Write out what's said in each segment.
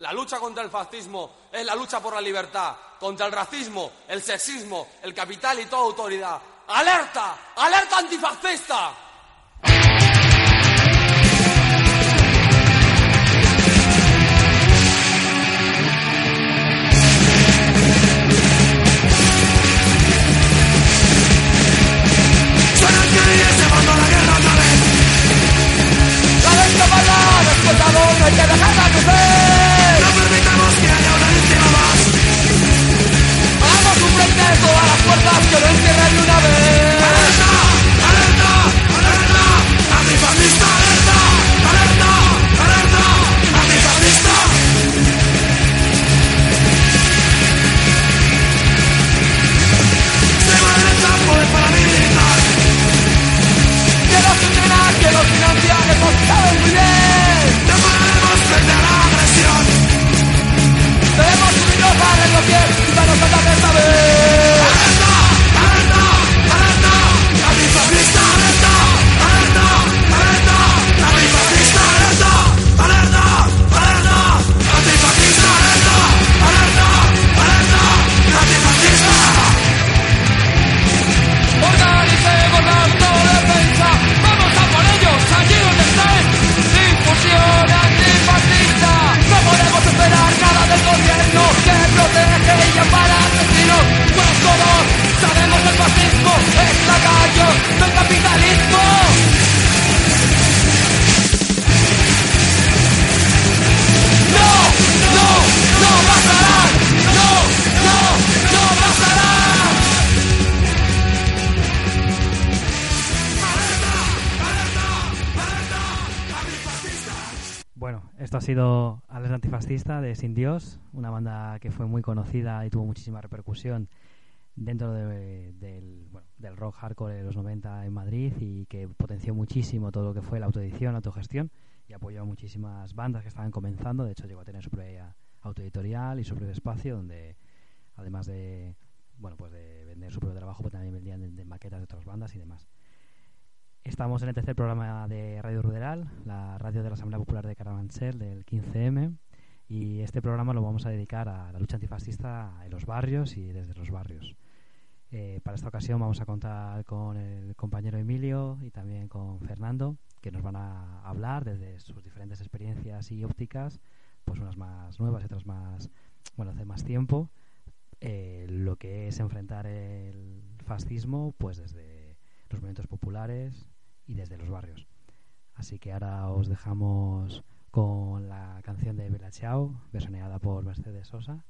La lucha contra el fascismo es la lucha por la libertad, contra el racismo, el sexismo, el capital y toda autoridad. ¡Alerta! ¡Alerta antifascista! El la guerra vez ¡La descapada! ¡Despertado! ¡No hay que todas las puertas que lo encierren de una vez! ¡Alerta! ¡Alerta! ¡Alerta! ¡Antifascista! ¡Alerta! ¡Alerta! ¡Alerta! ¡Antifascista! Extrema derecha, poder paramilitar ¡Que nos entrena! ¡Que nos financia! ¡Que nos sabe muy bien! No pararemos frente a la agresión ¡Debemos unirnos a rendir sido Alerta Antifascista de Sin Dios, una banda que fue muy conocida y tuvo muchísima repercusión dentro de- del, bueno, del rock hardcore de los 90 en Madrid y que potenció muchísimo todo lo que fue la autoedición, la autogestión y apoyó a muchísimas bandas que estaban comenzando. De hecho, llegó a tener su propia autoeditorial y su propio espacio donde, además de, bueno, pues de vender su propio trabajo, pues también vendían de maquetas de otras bandas y demás. Estamos en el tercer programa de Radio Ruderal, la radio de la Asamblea Popular de Carabanchel del 15M. Y este programa lo vamos a dedicar a la lucha antifascista en los barrios y desde los barrios. Eh, para esta ocasión vamos a contar con el compañero Emilio y también con Fernando, que nos van a hablar desde sus diferentes experiencias y ópticas, pues unas más nuevas y otras más, bueno, hace más tiempo, eh, lo que es enfrentar el fascismo, pues desde los movimientos populares y desde los barrios. Así que ahora os dejamos con la canción de Bella Ciao, versioneada por Mercedes Sosa,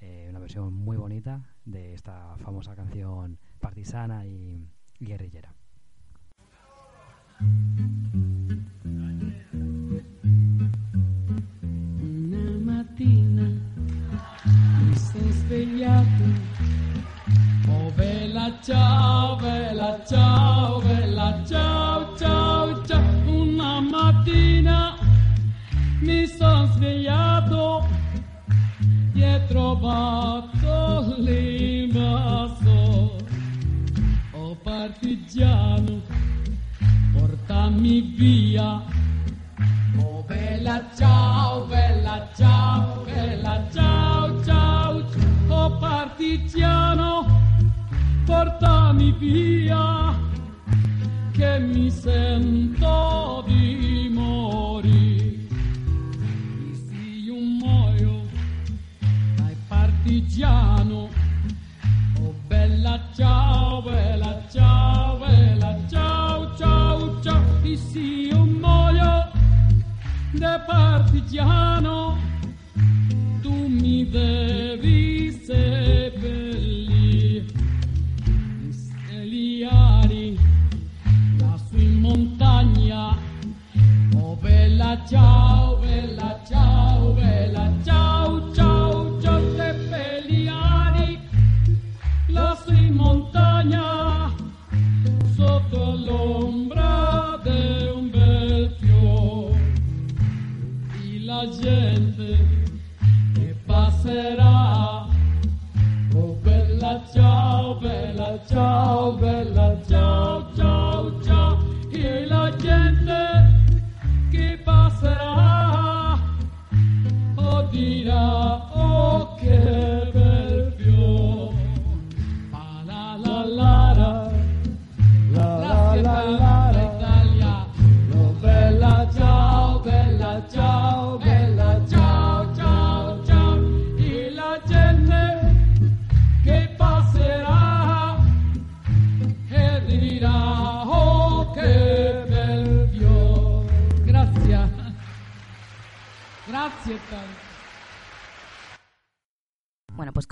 eh, una versión muy bonita de esta famosa canción partisana y guerrillera. Una mattina mi sono svegliato. Oh bella ciao, bella via. Oh bella ciao, bella ciao, bella ciao, ciao, oh partigiano, portami via,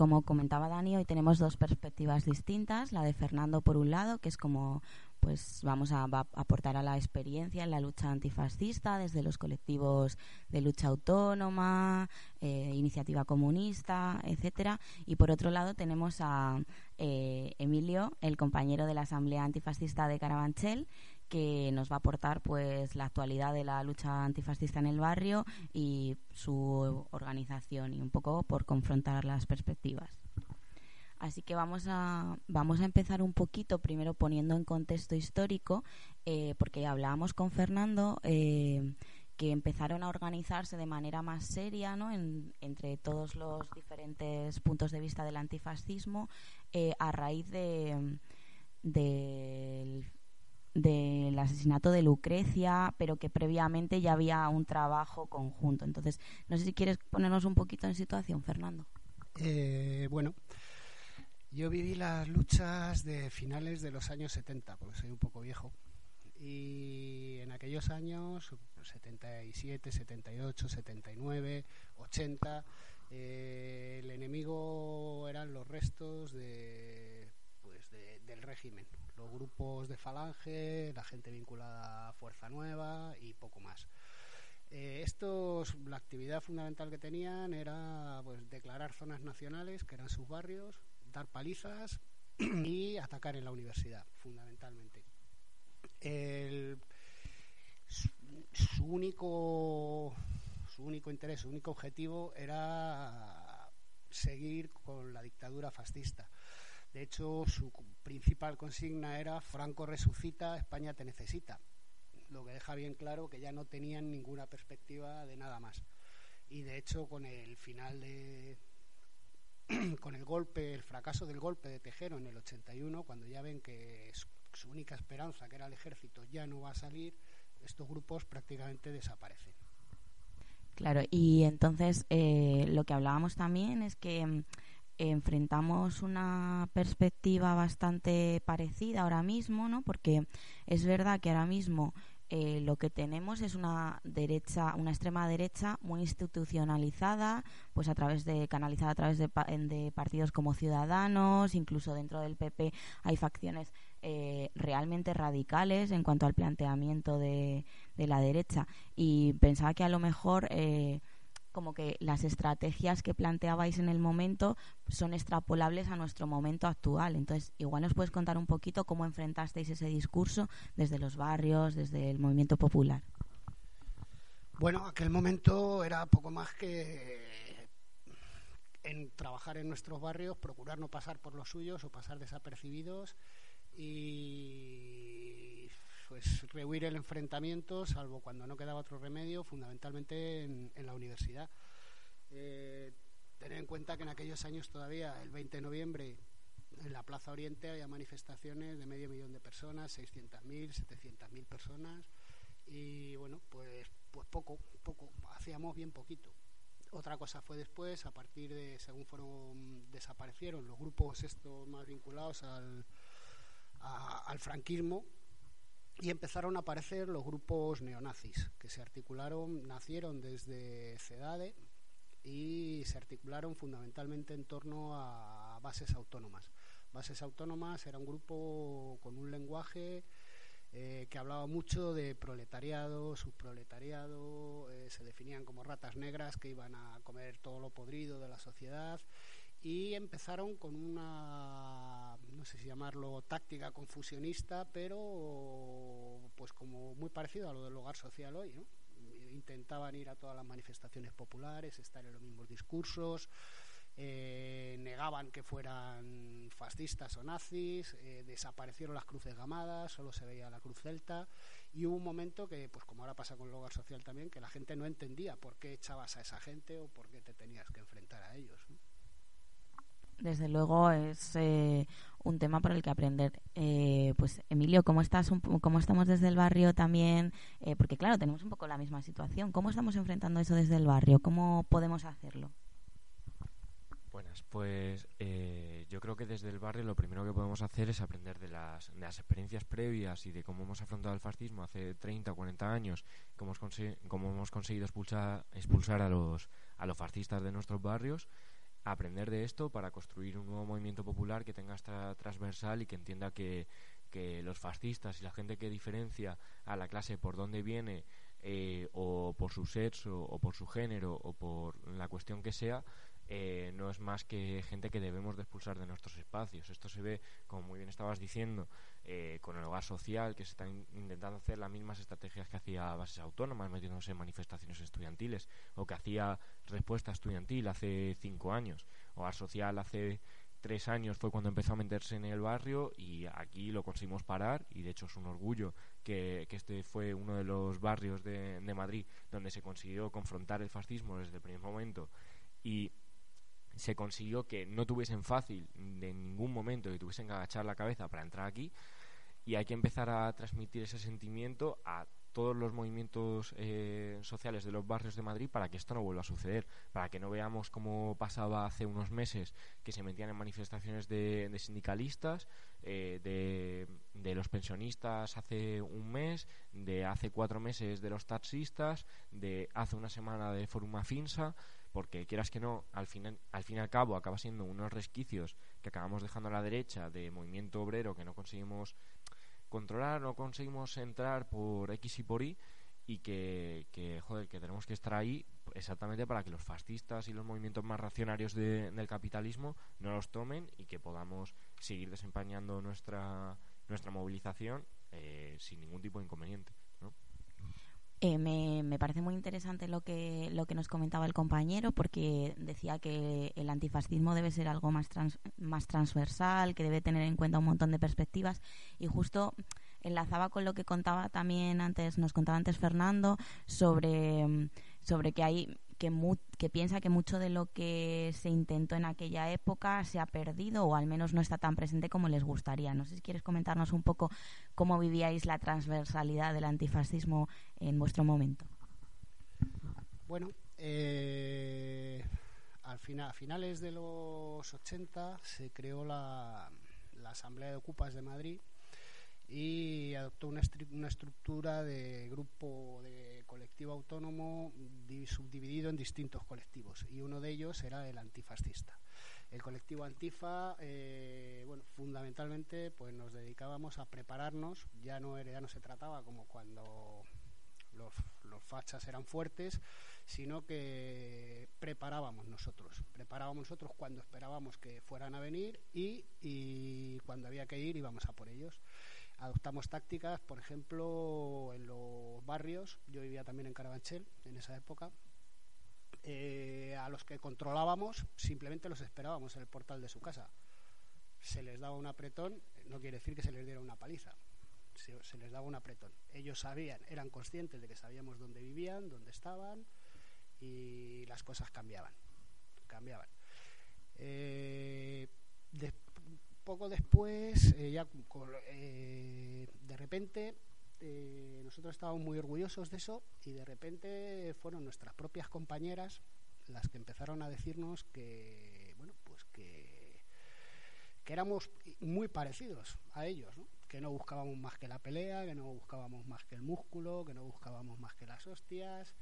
como comentaba Dani, hoy tenemos dos perspectivas distintas. La de Fernando, por un lado, que es como pues vamos a, aportar a la experiencia en la lucha antifascista desde los colectivos de lucha autónoma, eh, iniciativa comunista, etcétera. Y por otro lado tenemos a eh, Emilio, el compañero de la Asamblea Antifascista de Carabanchel, que nos va a aportar pues la actualidad de la lucha antifascista en el barrio y su organización y un poco por confrontar las perspectivas. Así que vamos a, vamos a empezar un poquito primero poniendo en contexto histórico, eh, porque hablábamos con Fernando eh, que empezaron a organizarse de manera más seria ¿no? En- entre todos los diferentes puntos de vista del antifascismo eh, a raíz de, del del asesinato de Lucrecia, pero que previamente ya había un trabajo conjunto. Entonces, no sé si quieres ponernos un poquito en situación, Fernando. Eh, bueno, yo viví las luchas de finales de los años 70, porque soy un poco viejo. Y en aquellos años, 77, 78, 79, 80, eh, el enemigo eran los restos de, pues de- del régimen, los grupos de falange, la gente vinculada a Fuerza Nueva y poco más. Eh, estos, la actividad fundamental que tenían era pues, declarar zonas nacionales, que eran sus barrios, dar palizas y atacar en la universidad, fundamentalmente. El- su único su único interés, su único objetivo era seguir con la dictadura fascista. De hecho, su principal consigna era Franco resucita, España te necesita lo que deja bien claro que ya no tenían ninguna perspectiva de nada más. Y de hecho, con el final de. con el golpe, el fracaso del golpe de Tejero en el 81, cuando ya ven que su, su única esperanza, que era el ejército, ya no va a salir, estos grupos prácticamente desaparecen. Claro, y entonces eh, lo que hablábamos también es que mm, enfrentamos una perspectiva bastante parecida ahora mismo, ¿no? Porque es verdad que ahora mismo eh, lo que tenemos es una derecha, una extrema derecha muy institucionalizada, pues a través de canalizada a través de, de partidos como Ciudadanos, incluso dentro del PP hay facciones eh, realmente radicales en cuanto al planteamiento de, de la derecha y pensaba que a lo mejor eh, como que las estrategias que planteabais en el momento son extrapolables a nuestro momento actual. Entonces, igual nos puedes contar un poquito cómo enfrentasteis ese discurso desde los barrios, desde el movimiento popular. Bueno, aquel momento era poco más que en trabajar en nuestros barrios, procurar no pasar por los suyos o pasar desapercibidos y pues rehuir el enfrentamiento, salvo cuando no quedaba otro remedio, fundamentalmente en, en la universidad. Eh, tener en cuenta que en aquellos años todavía, el 20 de noviembre, en la Plaza Oriente había manifestaciones de medio millón de personas, 600.000, 700.000 personas y bueno, pues pues poco, poco, hacíamos bien poquito. Otra cosa fue después, a partir de, según fueron, desaparecieron los grupos estos más vinculados al, al franquismo y empezaron a aparecer los grupos neonazis, que se articularon, nacieron desde CEDADE y se articularon fundamentalmente en torno a bases autónomas. Bases autónomas era un grupo con un lenguaje eh, que hablaba mucho de proletariado, subproletariado, eh, se definían como ratas negras que iban a comer todo lo podrido de la sociedad y empezaron con una, no sé si llamarlo táctica confusionista, pero pues como muy parecido a lo del hogar social hoy, ¿no? intentaban ir a todas las manifestaciones populares, estar en los mismos discursos, eh, negaban que fueran fascistas o nazis, eh, desaparecieron las cruces gamadas, solo se veía la cruz celta y hubo un momento que, pues como ahora pasa con el hogar social también, que la gente no entendía por qué echabas a esa gente o por qué te tenías que enfrentar a ellos. Desde luego es eh, un tema por el que aprender. pues Emilio, ¿cómo estás? ¿Cómo estamos desde el barrio también? porque claro, tenemos un poco la misma situación. ¿Cómo estamos enfrentando eso desde el barrio? ¿Cómo podemos hacerlo? Buenas, pues eh, yo creo que desde el barrio lo primero que podemos hacer es aprender de las, experiencias previas y de cómo hemos afrontado el fascismo hace 30 o 40 años, cómo, cómo hemos conseguido expulsar, expulsar a, los, a los fascistas de nuestros barrios, aprender de esto para construir un nuevo movimiento popular que tenga esta transversal y que entienda que, los fascistas y la gente que diferencia a la clase por dónde viene eh, o por su sexo o por su género o por la cuestión que sea, eh, no es más que gente que debemos de expulsar de nuestros espacios. Esto se ve, como muy bien estabas diciendo, eh, con el hogar social, que se están intentando hacer las mismas estrategias que hacía bases autónomas, metiéndose en manifestaciones estudiantiles, o que hacía respuesta estudiantil hace cinco años. Hogar social hace tres años fue cuando empezó a meterse en el barrio y aquí lo conseguimos parar y de hecho es un orgullo que, este fue uno de los barrios de, de Madrid donde se consiguió confrontar el fascismo desde el primer momento y se consiguió que no tuviesen fácil de ningún momento que tuviesen que agachar la cabeza para entrar aquí y hay que empezar a transmitir ese sentimiento a todos los movimientos eh, sociales de los barrios de Madrid para que esto no vuelva a suceder, para que no veamos como pasaba hace unos meses que se metían en manifestaciones de, sindicalistas, eh, de, de, los pensionistas hace un mes, de hace cuatro meses de los taxistas, de hace una semana de Forum Afinsa, porque quieras que no, al fin, al fin y al cabo acaba siendo unos resquicios que acabamos dejando a la derecha de movimiento obrero que no conseguimos controlar, no conseguimos entrar por X y por Y y que, joder, que tenemos que estar ahí exactamente para que los fascistas y los movimientos más racionarios del capitalismo no los tomen y que podamos seguir desempeñando nuestra, nuestra movilización eh, sin ningún tipo de inconveniente. Eh, me, me, parece muy interesante lo que, lo que nos comentaba el compañero, porque decía que el antifascismo debe ser algo más, más transversal, que debe tener en cuenta un montón de perspectivas, y justo enlazaba con lo que contaba también antes, nos contaba antes Fernando, sobre, sobre que hay que, que piensa que mucho de lo que se intentó en aquella época se ha perdido o al menos no está tan presente como les gustaría. No sé si quieres comentarnos un poco cómo vivíais la transversalidad del antifascismo en vuestro momento. Bueno, eh, al final, a finales de los 80 se creó la, la Asamblea de Ocupas de Madrid y adoptó una, una estructura de grupo de colectivo autónomo subdividido en distintos colectivos y uno de ellos era el antifascista. El colectivo Antifa, eh, bueno, fundamentalmente, pues nos dedicábamos a prepararnos. Ya no era, ya no se trataba como cuando los, los fachas eran fuertes, sino que preparábamos nosotros. Preparábamos nosotros cuando esperábamos que fueran a venir y, y cuando había que ir íbamos a por ellos adoptamos tácticas, por ejemplo, en los barrios, yo vivía también en Carabanchel en esa época, eh, a los que controlábamos simplemente los esperábamos en el portal de su casa. Se les daba un apretón, no quiere decir que se les diera una paliza, se, se les daba un apretón. Ellos sabían, eran conscientes de que sabíamos dónde vivían, dónde estaban y las cosas cambiaban, cambiaban. Eh, poco después, eh, ya eh, de repente, eh, nosotros estábamos muy orgullosos de eso y de repente fueron nuestras propias compañeras las que empezaron a decirnos que, bueno, pues que, que éramos muy parecidos a ellos, que no buscábamos más que la pelea, que no buscábamos más que el músculo, que no buscábamos más que las hostias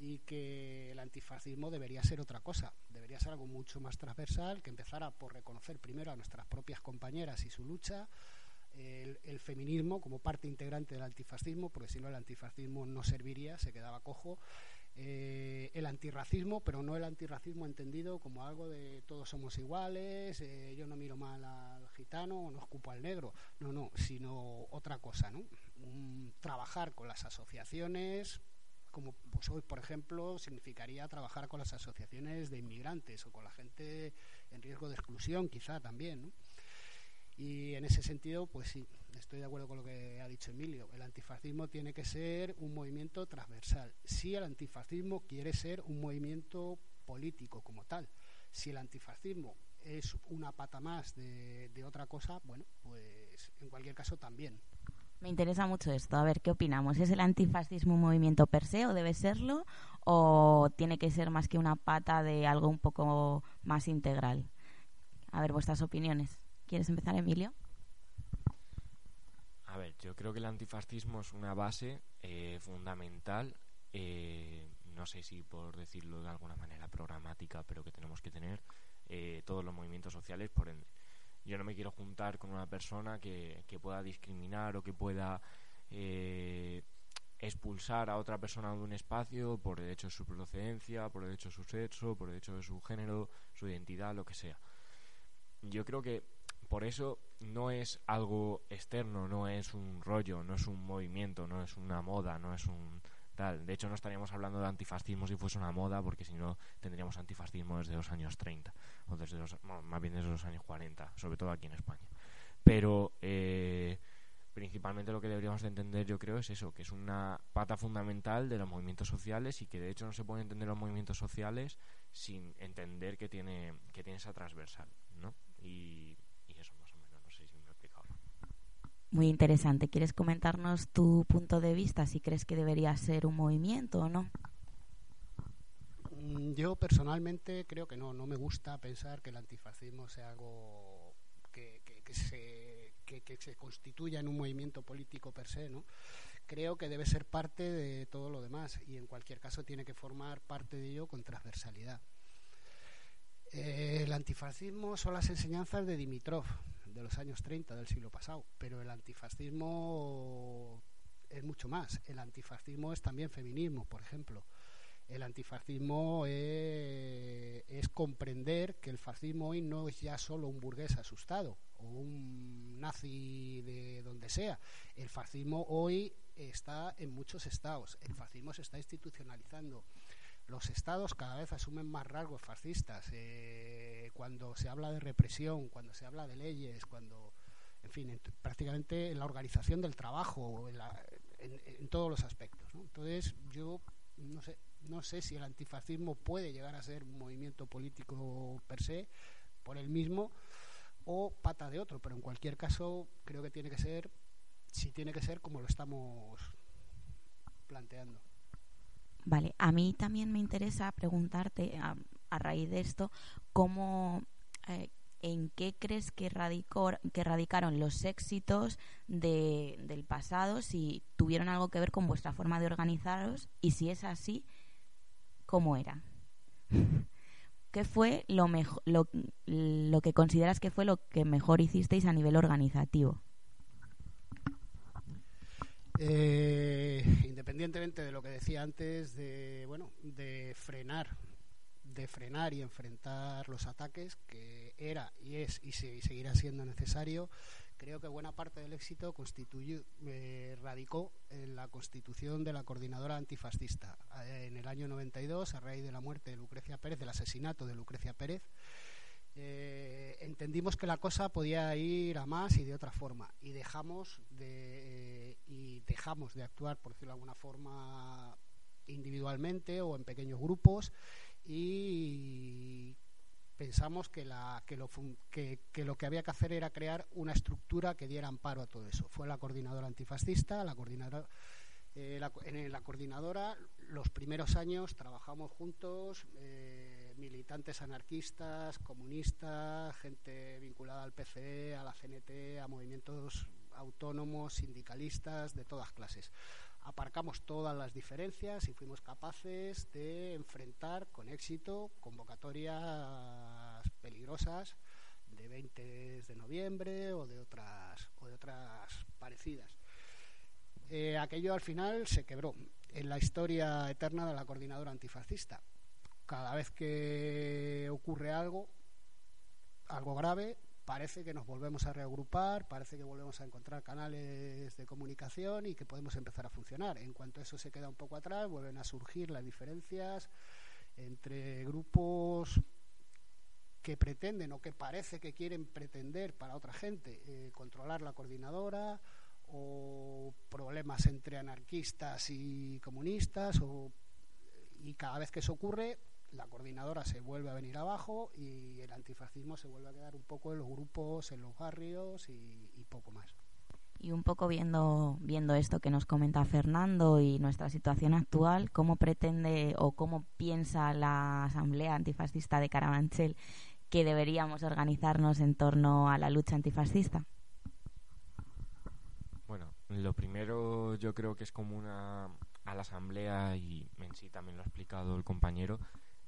y que el antifascismo debería ser otra cosa, debería ser algo mucho más transversal, que empezara por reconocer primero a nuestras propias compañeras y su lucha, el, feminismo como parte integrante del antifascismo, porque si no el antifascismo no serviría, se quedaba cojo, eh, el antirracismo, pero no el antirracismo entendido como algo de todos somos iguales, eh, yo no miro mal al gitano no escupo al negro, no, no, sino otra cosa, ¿no? trabajar con las asociaciones como pues hoy, por ejemplo, significaría trabajar con las asociaciones de inmigrantes o con la gente en riesgo de exclusión, quizá también. ¿no? Y en ese sentido, pues sí, estoy de acuerdo con lo que ha dicho Emilio. El antifascismo tiene que ser un movimiento transversal. Si el antifascismo quiere ser un movimiento político como tal, si el antifascismo es una pata más de, de otra cosa, bueno, pues en cualquier caso también. Me interesa mucho esto. A ver, ¿qué opinamos? ¿Es el antifascismo un movimiento per se o debe serlo? ¿O tiene que ser más que una pata de algo un poco más integral? A ver, vuestras opiniones. ¿Quieres empezar, Emilio? A ver, yo creo que el antifascismo es una base eh, fundamental, eh, no sé si por decirlo de alguna manera programática, pero que tenemos que tener eh, todos los movimientos sociales, por ende yo no me quiero juntar con una persona que, que pueda discriminar o que pueda eh, expulsar a otra persona de un espacio por el hecho de su procedencia, por el hecho de su sexo, por el hecho de su género, su identidad, lo que sea. Yo creo que por eso no es algo externo, no es un rollo, no es un movimiento, no es una moda, no es un de hecho, no estaríamos hablando de antifascismo si fuese una moda, porque si no tendríamos antifascismo desde los años 30, o desde los, más bien desde los años 40, sobre todo aquí en España. Pero eh, principalmente lo que deberíamos de entender, yo creo, es eso, que es una pata fundamental de los movimientos sociales y que de hecho no se pueden entender los movimientos sociales sin entender que tiene, que tiene esa transversal, ¿no? Y muy interesante. ¿Quieres comentarnos tu punto de vista, si crees que debería ser un movimiento o no? Mm, yo personalmente creo que no, no me gusta pensar que el antifascismo sea algo que, se, constituya en un movimiento político per se, ¿no? Creo que debe ser parte de todo lo demás y en cualquier caso tiene que formar parte de ello con transversalidad. Eh, el antifascismo son las enseñanzas de Dimitrov, de los años 30 del siglo pasado, pero el antifascismo es mucho más. El antifascismo es también feminismo, por ejemplo. El antifascismo es, es comprender que el fascismo hoy no es ya solo un burgués asustado o un nazi de donde sea. El fascismo hoy está en muchos estados. El fascismo se está institucionalizando los estados cada vez asumen más rasgos fascistas. Eh, cuando se habla de represión, cuando se habla de leyes, cuando, en fin, prácticamente en la organización del trabajo, en, todos los aspectos. Entonces, yo no sé, no sé si el antifascismo puede llegar a ser un movimiento político per se, por el mismo, o pata de otro, pero en cualquier caso creo que tiene que ser, si tiene que ser como lo estamos planteando. Vale, a mí también me interesa preguntarte, a, raíz de esto, cómo, eh, en qué crees que, radicó, que radicaron los éxitos de, del pasado, si tuvieron algo que ver con vuestra forma de organizaros y si es así, ¿cómo era? ¿Qué fue lo, lo, lo que consideras que fue lo que mejor hicisteis a nivel organizativo? Eh, independientemente de lo que decía antes, de bueno, de frenar, de frenar y enfrentar los ataques, que era y es y, seguirá siendo necesario, creo que buena parte del éxito constituyó, eh, radicó en la constitución de la coordinadora antifascista. Eh, en el año 92 a raíz de la muerte de Lucrecia Pérez, del asesinato de Lucrecia Pérez eh, entendimos que la cosa podía ir a más y de otra forma y dejamos de, y dejamos de actuar, por decirlo de alguna forma, individualmente o en pequeños grupos y pensamos que, la, que, lo, que, lo que había que hacer era crear una estructura que diera amparo a todo eso. Fue la coordinadora antifascista, la coordinadora eh, en la coordinadora, los primeros años trabajamos juntos, eh, militantes anarquistas, comunistas, gente vinculada al PCE, a la CNT, a movimientos autónomos, sindicalistas, de todas clases. Aparcamos todas las diferencias y fuimos capaces de enfrentar con éxito convocatorias peligrosas de 20 de noviembre o de otras, o de otras parecidas. Eh, aquello al final se quebró en la historia eterna de la coordinadora antifascista. Cada vez que ocurre algo, algo grave, parece que nos volvemos a reagrupar, parece que volvemos a encontrar canales de comunicación y que podemos empezar a funcionar. En cuanto eso se queda un poco atrás, vuelven a surgir las diferencias entre grupos que pretenden o que parece que quieren pretender para otra gente eh, controlar la coordinadora o problemas entre anarquistas y comunistas o, y cada vez que eso ocurre la coordinadora se vuelve a venir abajo y el antifascismo se vuelve a quedar un poco en los grupos, en los barrios y, y poco más. Y un poco viendo, viendo esto que nos comenta Fernando y nuestra situación actual, ¿cómo pretende o cómo piensa la Asamblea Antifascista de Carabanchel que deberíamos organizarnos en torno a la lucha antifascista? Bueno, lo primero yo creo que es como una a la asamblea y en sí también lo ha explicado el compañero,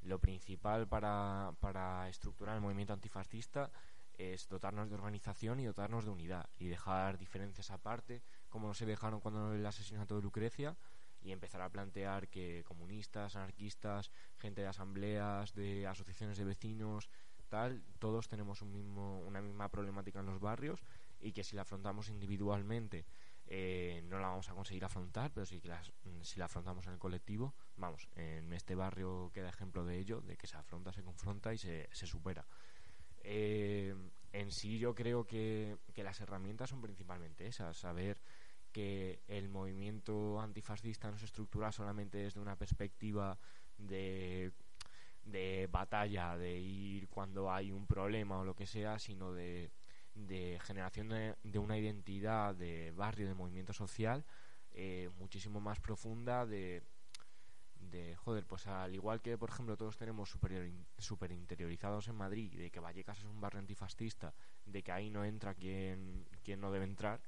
lo principal para, para estructurar el movimiento antifascista es dotarnos de organización y dotarnos de unidad y dejar diferencias aparte, como no se dejaron cuando el asesinato de Lucrecia, y empezar a plantear que comunistas, anarquistas, gente de asambleas, de asociaciones de vecinos, tal, todos tenemos un mismo, una misma problemática en los barrios y que si la afrontamos individualmente eh, no la vamos a conseguir afrontar, pero que las, si la afrontamos en el colectivo, vamos, en este barrio queda ejemplo de ello, de que se afronta, se confronta y se, se supera. Eh, en sí yo creo que, que las herramientas son principalmente esas, saber que el movimiento antifascista no se estructura solamente desde una perspectiva de, de batalla, de ir cuando hay un problema o lo que sea, sino de, de generación de, de una identidad de barrio, de movimiento social, eh, muchísimo más profunda de, de, joder, pues al igual que, por ejemplo, todos tenemos super, super interiorizados en Madrid, de que Vallecas es un barrio antifascista, de que ahí no entra quien, quien no debe entrar,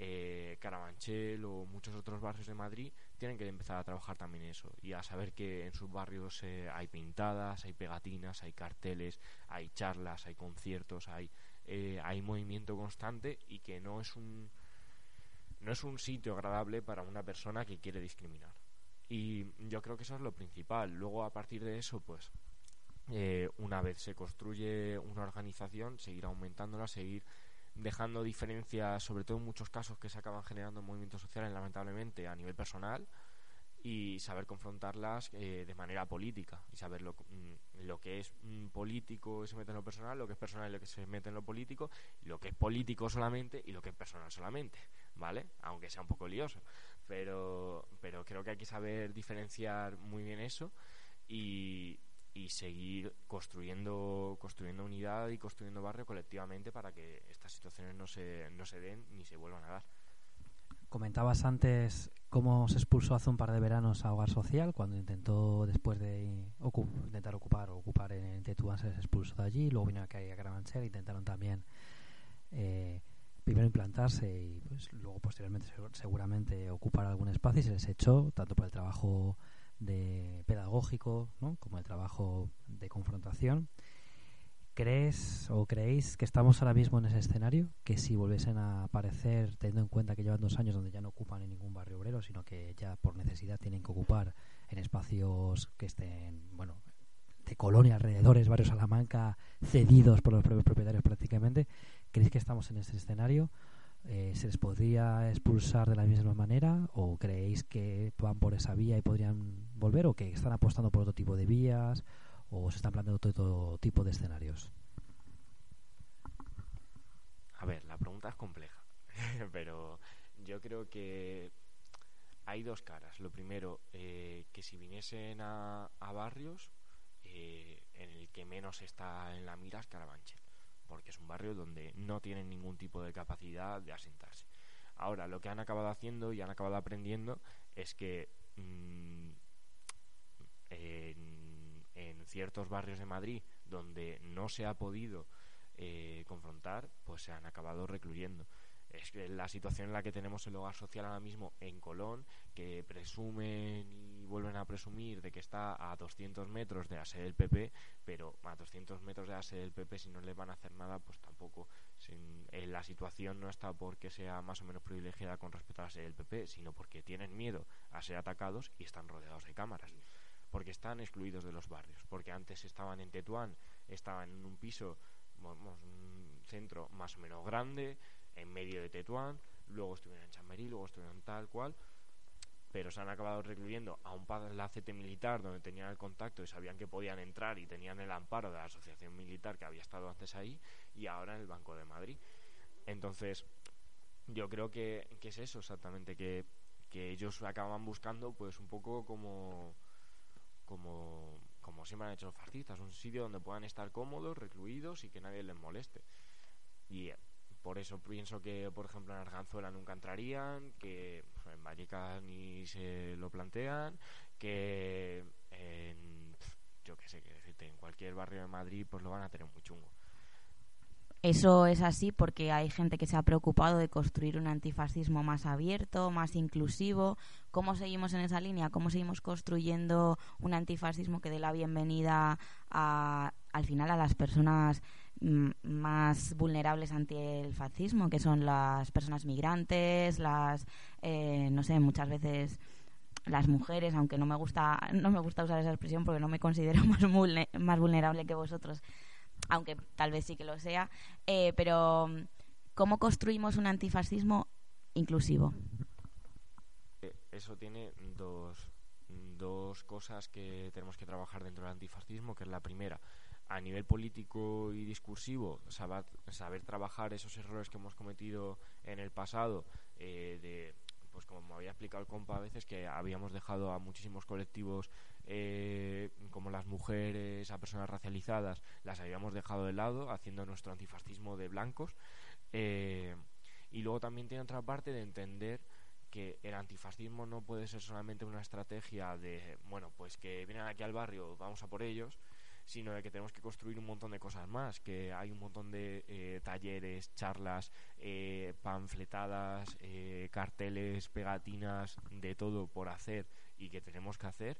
eh, Carabanchel o muchos otros barrios de Madrid tienen que empezar a trabajar también eso y a saber que en sus barrios eh, hay pintadas, hay pegatinas, hay carteles, hay charlas, hay conciertos, hay, eh, hay movimiento constante y que no es un no es un sitio agradable para una persona que quiere discriminar. Y yo creo que eso es lo principal. Luego, a partir de eso, pues, eh, una vez se construye una organización, seguir aumentándola, seguir dejando diferencias, sobre todo en muchos casos que se acaban generando en movimientos sociales, lamentablemente, a nivel personal, y saber confrontarlas eh, de manera política y saber lo, mm, lo que es político y se mete en lo personal, lo que es personal y lo que se mete en lo político, lo que es político solamente y lo que es personal solamente, ¿vale? Aunque sea un poco lioso, pero, pero creo que hay que saber diferenciar muy bien eso y, y seguir construyendo construyendo unidad y construyendo barrio colectivamente para que estas situaciones no se, no se den ni se vuelvan a dar. Comentabas antes cómo se expulsó hace un par de veranos a Hogar Social, cuando intentó, después de ocu intentar ocupar o ocupar en Tetuán, se les expulsó de allí, luego vino a a Carabanchel, intentaron también eh, primero implantarse y pues luego posteriormente seguramente ocupar algún espacio y se les echó, tanto por el trabajo de pedagógico ¿no? como el trabajo de confrontación. ¿Crees o creéis que estamos ahora mismo en ese escenario? Que si volviesen a aparecer, teniendo en cuenta que llevan dos años donde ya no ocupan en ningún barrio obrero, sino que ya por necesidad tienen que ocupar en espacios que estén, bueno, de colonia alrededores, barrio Salamanca, cedidos por los propios propietarios prácticamente, ¿creéis que estamos en ese escenario? Eh, ¿Se les podría expulsar de la misma manera? ¿O creéis que van por esa vía y podrían volver? ¿O que están apostando por otro tipo de vías? O se están planteando todo, tipo de escenarios? A ver, la pregunta es compleja, pero yo creo que hay dos caras. Lo primero, eh, que si viniesen a, barrios, eh, en el que menos está en la mira es Carabanchel, porque es un barrio donde no tienen ningún tipo de capacidad de asentarse. Ahora, lo que han acabado haciendo y han acabado aprendiendo es que mm, en en ciertos barrios de Madrid donde no se ha podido eh, confrontar, pues se han acabado recluyendo. Es que la situación en la que tenemos el hogar social ahora mismo en Colón, que presumen y vuelven a presumir de que está a 200 metros de la sede del PP, pero a 200 metros de la sede del PP si no le van a hacer nada, pues tampoco. Eh, la situación no está porque sea más o menos privilegiada con respecto a la sede del PP, sino porque tienen miedo a ser atacados y están rodeados de cámaras porque están excluidos de los barrios, porque antes estaban en Tetuán, estaban en un piso un centro más o menos grande, en medio de Tetuán, luego estuvieron en Chamberí, luego estuvieron tal cual, pero se han acabado recluyendo a un palacete militar donde tenían el contacto y sabían que podían entrar y tenían el amparo de la asociación militar que había estado antes ahí y ahora en el Banco de Madrid. Entonces, yo creo que, que es eso exactamente, que, que ellos acaban buscando pues un poco como, como, como siempre han hecho los fascistas, un sitio donde puedan estar cómodos, recluidos y que nadie les moleste. Y por eso pienso que, por ejemplo, en Arganzuela nunca entrarían, que en Vallecas ni se lo plantean, que en, yo qué sé, qué decirte, en cualquier barrio de Madrid pues lo van a tener muy chungo. Eso es así porque hay gente que se ha preocupado de construir un antifascismo más abierto, más inclusivo. ¿Cómo seguimos en esa línea? ¿Cómo seguimos construyendo un antifascismo que dé la bienvenida a, al final a las personas mm, más vulnerables ante el fascismo, que son las personas migrantes, las, eh, no sé, muchas veces las mujeres, aunque no me gusta, no me gusta usar esa expresión porque no me considero más, más vulnerable que vosotros, aunque tal vez sí que lo sea, eh, pero ¿cómo construimos un antifascismo inclusivo? Eh, eso tiene dos, dos cosas que tenemos que trabajar dentro del antifascismo, que es la primera, a nivel político y discursivo, saber, saber trabajar esos errores que hemos cometido en el pasado, eh, de pues como me había explicado el compa a veces que habíamos dejado a muchísimos colectivos eh, como las mujeres, a personas racializadas, las habíamos dejado de lado haciendo nuestro antifascismo de blancos. Eh, y luego también tiene otra parte de entender que el antifascismo no puede ser solamente una estrategia de, bueno, pues que vienen aquí al barrio, vamos a por ellos, sino de que tenemos que construir un montón de cosas más, que hay un montón de eh, talleres, charlas, eh, panfletadas, eh, carteles, pegatinas, de todo por hacer y que tenemos que hacer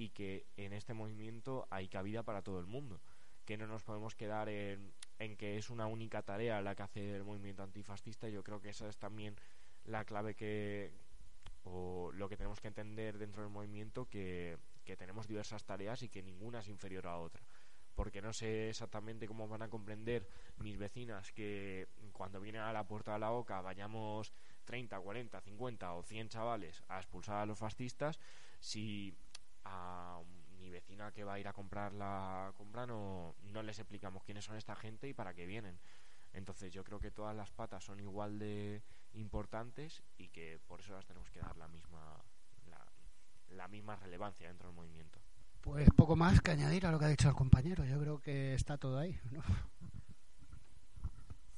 y que en este movimiento hay cabida para todo el mundo, que no nos podemos quedar en, que es una única tarea la que hace el movimiento antifascista, yo creo que esa es también la clave que o lo que tenemos que entender dentro del movimiento que que tenemos diversas tareas y que ninguna es inferior a otra. Porque no sé exactamente cómo van a comprender mis vecinas que cuando vienen a la puerta de la OCA vayamos 30, 40, 50 o 100 chavales a expulsar a los fascistas si a mi vecina que va a ir a comprar la compra no, no les explicamos quiénes son esta gente y para qué vienen. Entonces yo creo que todas las patas son igual de importantes y que por eso las tenemos que dar la misma la misma relevancia dentro del movimiento. Pues poco más que añadir a lo que ha dicho el compañero. Yo creo que está todo ahí. ¿no?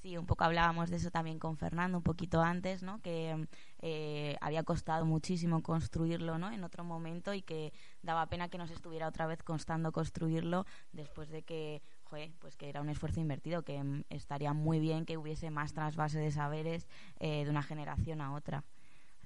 Sí, un poco hablábamos de eso también con Fernando un poquito antes, ¿no? Que eh, había costado muchísimo construirlo, ¿no? En otro momento y que daba pena que nos estuviera otra vez costando construirlo después de que, pues que era un esfuerzo invertido, que mm, estaría muy bien que hubiese más trasvase de saberes eh, de una generación a otra.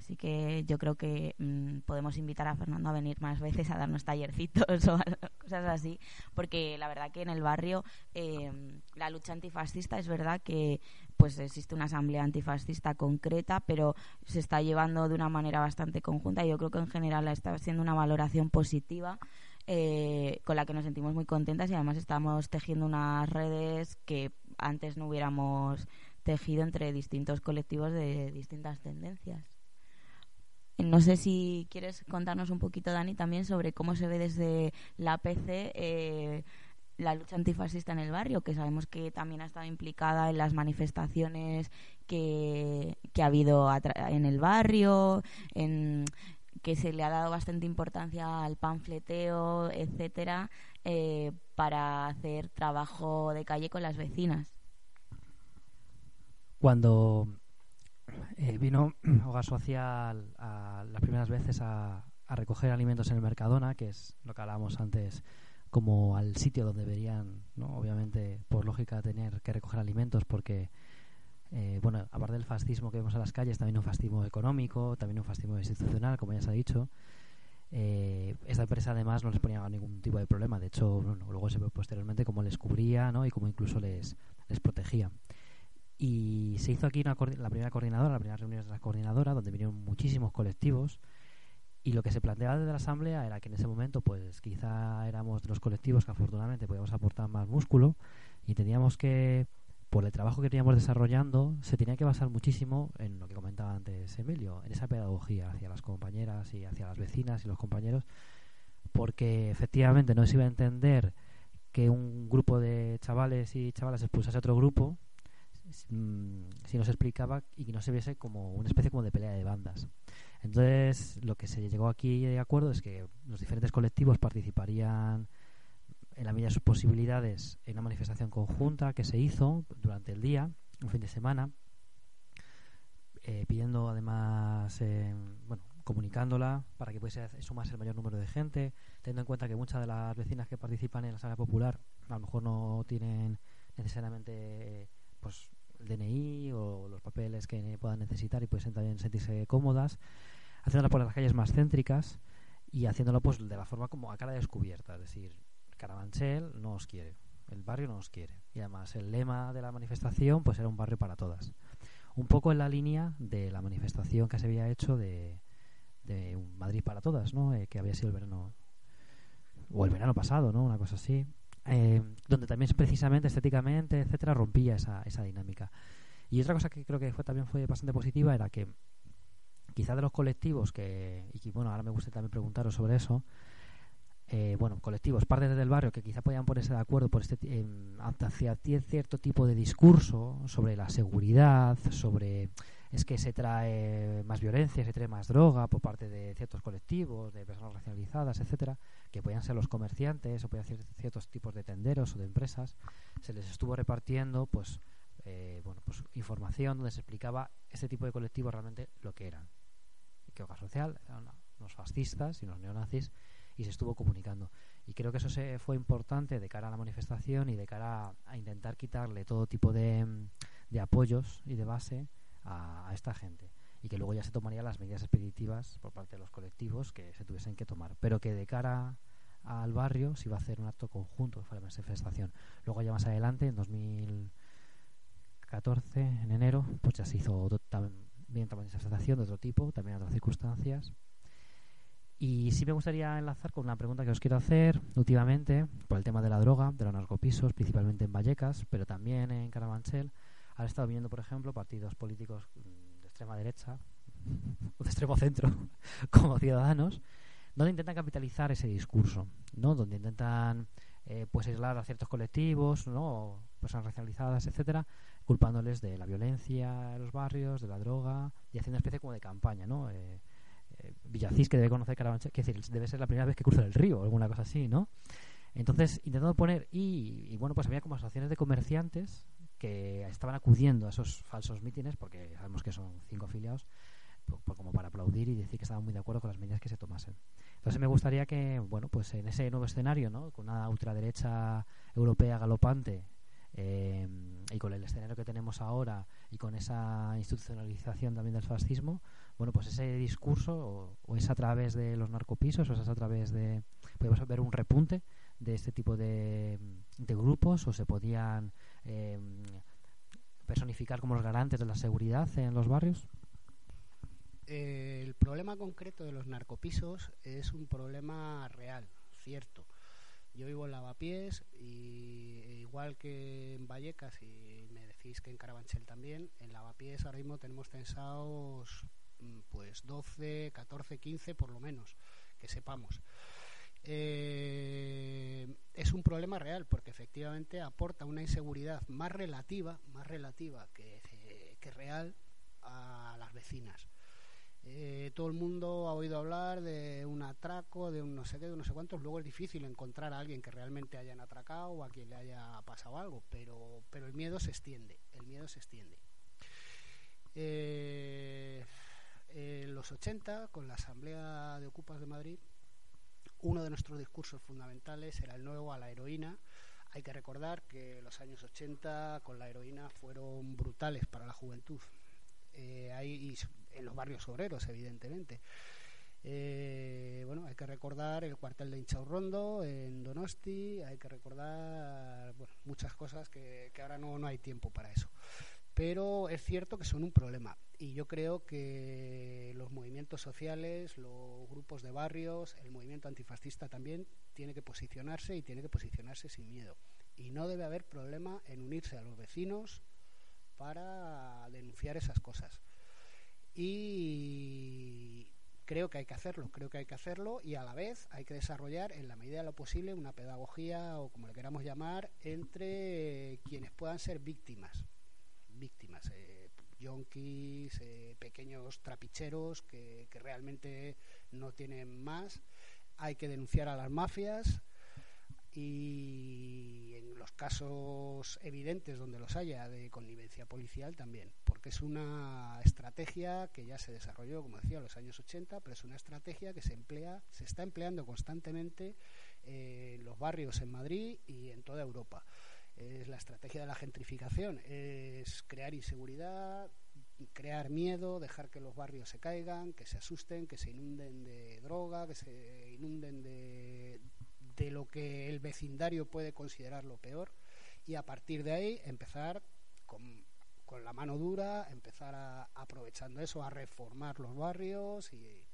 Así que yo creo que mm, podemos invitar a Fernando a venir más veces a darnos tallercitos o cosas así, porque la verdad que en el barrio eh, la lucha antifascista es verdad que pues existe una asamblea antifascista concreta, pero se está llevando de una manera bastante conjunta y yo creo que en general está siendo una valoración positiva. Eh, con la que nos sentimos muy contentas y además estamos tejiendo unas redes que antes no hubiéramos tejido entre distintos colectivos de distintas tendencias. No sé si quieres contarnos un poquito, Dani, también sobre cómo se ve desde la PC eh, la lucha antifascista en el barrio, que sabemos que también ha estado implicada en las manifestaciones que, ha habido en el barrio, en que se le ha dado bastante importancia al panfleteo, etcétera, eh, para hacer trabajo de calle con las vecinas. Cuando eh, vino Hogar Social a, las primeras veces a, recoger alimentos en el Mercadona, que es lo que hablábamos antes, como al sitio donde deberían, ¿no? obviamente, por lógica, tener que recoger alimentos, porque, eh, bueno, aparte del fascismo que vemos en las calles, también un fascismo económico, también un fascismo institucional, como ya se ha dicho. Eh, esta empresa además no les ponía ningún tipo de problema, de hecho, luego se ve posteriormente cómo les cubría ¿no? y cómo incluso les, les protegía. Y se hizo aquí una, la primera coordinadora, la primera reunión de la coordinadora, donde vinieron muchísimos colectivos Y lo que se planteaba desde la Asamblea era que en ese momento, pues quizá éramos de los colectivos que afortunadamente podíamos aportar más músculo y teníamos que, por el trabajo que teníamos desarrollando, se tenía que basar muchísimo en lo que comentaba antes Emilio, en esa pedagogía hacia las compañeras y hacia las vecinas y los compañeros, porque efectivamente no se iba a entender que un grupo de chavales y chavalas expulsase a otro grupo si no se explicaba y que no se viese como una especie como de pelea de bandas. Entonces, lo que se llegó aquí de acuerdo es que los diferentes colectivos participarían en la medida de sus posibilidades en una manifestación conjunta que se hizo durante el día, un fin de semana, eh, pidiendo además, eh, bueno, comunicándola para que pudiese sumarse el mayor número de gente, teniendo en cuenta que muchas de las vecinas que participan en la sala popular a lo mejor no tienen necesariamente pues DNI o los papeles que puedan necesitar y pueden también sentirse cómodas, haciéndola por las calles más céntricas y haciéndolo pues de la forma como a cara descubierta, es decir, Carabanchel no os quiere, el barrio no os quiere. Y además el lema de la manifestación pues era un barrio para todas. Un poco en la línea de la manifestación que se había hecho de, de Madrid para todas, ¿no? Eh, que había sido el verano o el verano pasado, ¿no? Una cosa así, eh, donde también precisamente estéticamente, etcétera, rompía esa, esa dinámica. Y otra cosa que creo que fue también fue bastante positiva era que quizá de los colectivos que y bueno ahora me gusta también preguntaros sobre eso eh, bueno, colectivos, partes del barrio que quizá podían ponerse de acuerdo por este hacia cierto tipo de discurso sobre la seguridad, sobre es que se trae más violencia, se trae más droga por parte de ciertos colectivos, de personas racializadas, etcétera, que podían ser los comerciantes o podían ser ciertos tipos de tenderos o de empresas, se les estuvo repartiendo pues eh, bueno, pues información donde se explicaba ese tipo de colectivos realmente lo que eran. Que hogar social eran los fascistas y los neonazis y se estuvo comunicando. Y creo que eso se fue importante de cara a la manifestación y de cara a, intentar quitarle todo tipo de, de apoyos y de base a, esta gente y que luego ya se tomarían las medidas expeditivas por parte de los colectivos que se tuviesen que tomar, pero que de cara al barrio se iba a hacer un acto conjunto para la manifestación. Luego ya más adelante, en 2014, en enero, pues ya se hizo también otra manifestación de otro tipo, también en otras circunstancias, y sí me gustaría enlazar con una pregunta que os quiero hacer últimamente por el tema de la droga, de los narcopisos, principalmente en Vallecas, pero también en Carabanchel. Han estado viendo, por ejemplo, partidos políticos mm, de extrema derecha o de extremo centro, como Ciudadanos, donde intentan capitalizar ese discurso, ¿no? donde intentan eh, pues aislar a ciertos colectivos, ¿no? personas racializadas, etcétera, culpándoles de la violencia en los barrios, de la droga y haciendo una especie como de campaña, ¿no? Eh, eh, Villacís, que debe conocer Carabanchel, que decir, debe ser la primera vez que cruza el río alguna cosa así, ¿no? Entonces, intentando poner, y, bueno, pues había como asociaciones de comerciantes que estaban acudiendo a esos falsos mítines, porque sabemos que son cinco afiliados, como para aplaudir y decir que estaban muy de acuerdo con las medidas que se tomasen. Entonces me gustaría que, bueno, pues en ese nuevo escenario, ¿no? Con una ultraderecha europea galopante eh, y con el escenario que tenemos ahora y con esa institucionalización también del fascismo, bueno, pues ese discurso o, es a través de los narcopisos o es a través de... Podemos ver un repunte de este tipo de, grupos o se podían eh, personificar como los garantes de la seguridad en los barrios? Eh, el problema concreto de los narcopisos es un problema real, cierto. Yo vivo en Lavapiés y igual que en Vallecas y me decís que en Carabanchel también, en Lavapiés ahora mismo tenemos censados Mm, pues 12, 14, 15 por lo menos, que sepamos. Eh, es un problema real porque efectivamente aporta una inseguridad más relativa, más relativa que, que real a las vecinas. Eh, todo el mundo ha oído hablar de un atraco, de un no sé qué, de no sé cuántos. Luego es difícil encontrar a alguien que realmente hayan atracado o a quien le haya pasado algo, pero, pero el miedo se extiende, el miedo se extiende. Eh, en los 80, con la Asamblea de Ocupas de Madrid, uno de nuestros discursos fundamentales era el nuevo a la heroína. Hay que recordar que los años 80 con la heroína fueron brutales para la juventud. Eh, en los barrios obreros, evidentemente. Eh, bueno, hay que recordar el cuartel de Inchaurrondo en Donosti, hay que recordar muchas cosas que, ahora no, no hay tiempo para eso. Pero es cierto que son un problema. Y yo creo que los movimientos sociales, los grupos de barrios, el movimiento antifascista también tiene que posicionarse y tiene que posicionarse sin miedo. Y no debe haber problema en unirse a los vecinos para denunciar esas cosas. Y creo que hay que hacerlo, creo que hay que hacerlo y a la vez hay que desarrollar en la medida de lo posible una pedagogía o como le queramos llamar entre quienes puedan ser víctimas, víctimas, eh, yonkis, eh, pequeños trapicheros que, que realmente no tienen más. Hay que denunciar a las mafias y en los casos evidentes donde los haya de connivencia policial también, porque es una estrategia que ya se desarrolló, como decía, en los años 80, pero es una estrategia que se emplea, se está empleando constantemente en los barrios en Madrid y en toda Europa. Es la estrategia de la gentrificación, es crear inseguridad, crear miedo, dejar que los barrios se caigan, que se asusten, que se inunden de droga, que se inunden de, de lo que el vecindario puede considerar lo peor y a partir de ahí empezar con, con la mano dura, empezar a, aprovechando eso a reformar los barrios y